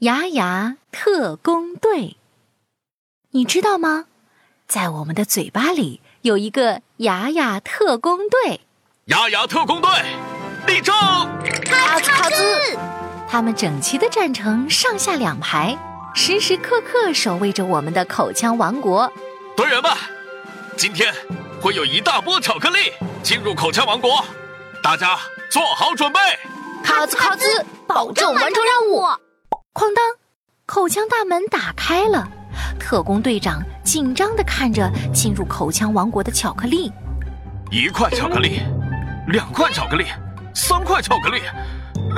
牙牙特工队，你知道吗？在我们的嘴巴里有一个牙牙特工队。牙牙特工队，立正！卡兹卡兹，他们整齐的站成上下两排，时时刻刻守卫着我们的口腔王国。队员们，今天会有一大波巧克力进入口腔王国，大家做好准备。卡兹卡兹，保证完成任务。哐当，口腔大门打开了，特工队长紧张地看着进入口腔王国的巧克力。一块巧克力，两块巧克力，三块巧克力，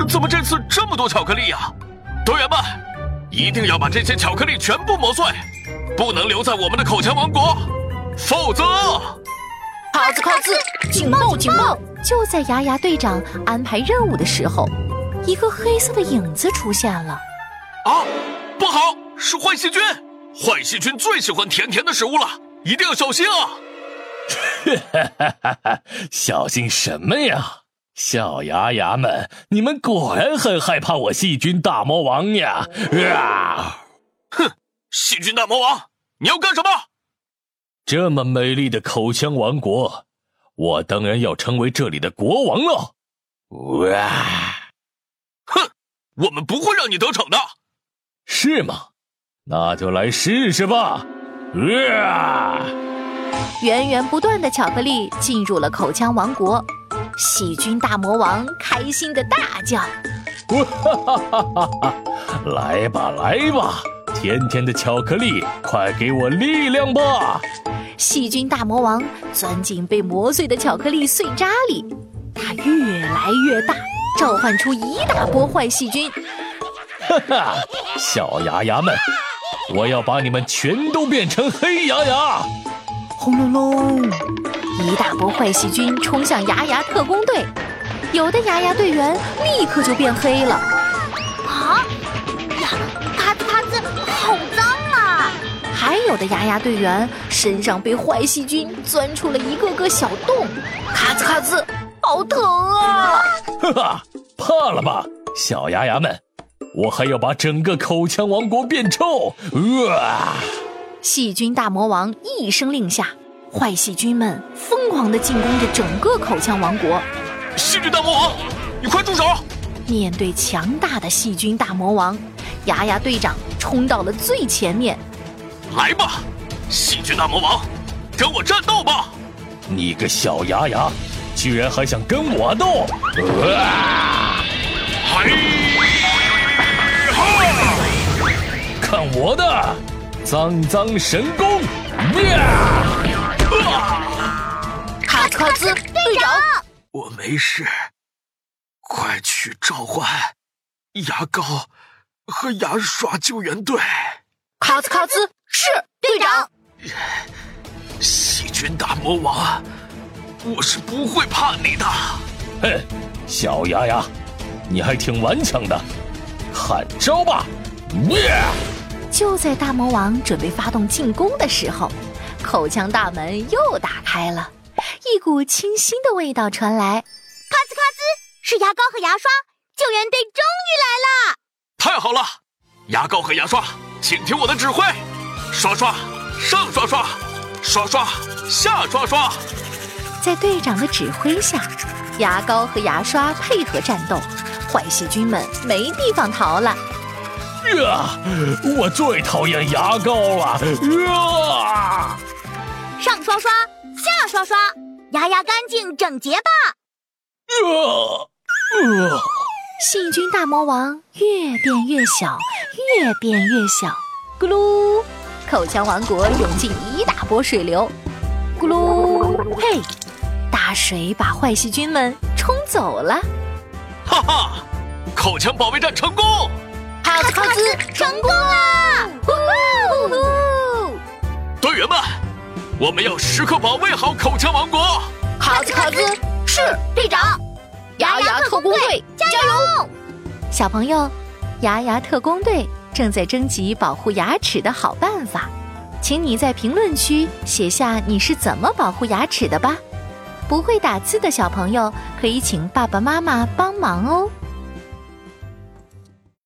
怎么这次这么多巧克力呀？队员们，一定要把这些巧克力全部磨碎，不能留在我们的口腔王国，否则……卡兹卡兹，警报警报！就在牙牙队长安排任务的时候，一个黑色的影子出现了。啊，不好，是坏细菌！坏细菌最喜欢甜甜的食物了，一定要小心啊！哈哈哈哈小心什么呀？小牙牙们，你们果然很害怕我细菌大魔王呀！啊！哼，细菌大魔王，你要干什么？这么美丽的口腔王国。我当然要成为这里的国王了！哇！哼，我们不会让你得逞的，是吗？那就来试试吧！啊！源源不断的巧克力进入了口腔王国，细菌大魔王开心的大叫：“哈哈哈哈哈！来吧，来吧，甜甜的巧克力，快给我力量吧！”细菌大魔王钻进被磨碎的巧克力碎渣里，它越来越大，召唤出一大波坏细菌。哈哈，小牙牙们，我要把你们全都变成黑牙牙！轰隆隆，一大波坏细菌冲向牙牙特工队，有的牙牙队员立刻就变黑了。啊呀，咔兹咔兹，好脏啊！还有的牙牙队员身上被坏细菌钻出了一个个小洞，咔兹咔兹，好疼啊！哈哈，怕了吧，小牙牙们！我还要把整个口腔王国变臭！啊！细菌大魔王一声令下，坏细菌们疯狂地进攻着整个口腔王国。细菌大魔王，你快住手！面对强大的细菌大魔王，牙牙队长冲到了最前面。来吧，细菌大魔王，跟我战斗吧！你个小牙牙，居然还想跟我斗！啊！脏脏神功！卡兹卡兹队长，我没事，快去召唤牙膏和牙刷救援队！卡兹卡兹。是队长，细菌大魔王，我是不会怕你的。哼，小牙牙，你还挺顽强的，看招吧！就在大魔王准备发动进攻的时候，口腔大门又打开了，一股清新的味道传来。咔兹咔兹，是牙膏和牙刷，救援队终于来了！太好了，牙膏和牙刷，请听我的指挥。刷刷，上刷刷，刷刷，下刷刷。在队长的指挥下，牙膏和牙刷配合战斗，坏细菌们没地方逃了。呀，我最讨厌牙膏了！呀，上刷刷，下刷刷，牙牙干净整洁吧！啊，啊，细菌大魔王越变越小，越变越小，咕噜。口腔王国涌进一大波水流，咕噜！嘿，大水把坏细菌们冲走了。哈哈，口腔保卫战成功！卡兹卡兹成功啦！呼呼！队员们，我们要时刻保卫好口腔王国。卡兹卡兹是队长，牙牙特工队加油！小朋友，牙牙特工队。正在征集保护牙齿的好办法，请你在评论区写下你是怎么保护牙齿的吧。不会打字的小朋友可以请爸爸妈妈帮忙哦。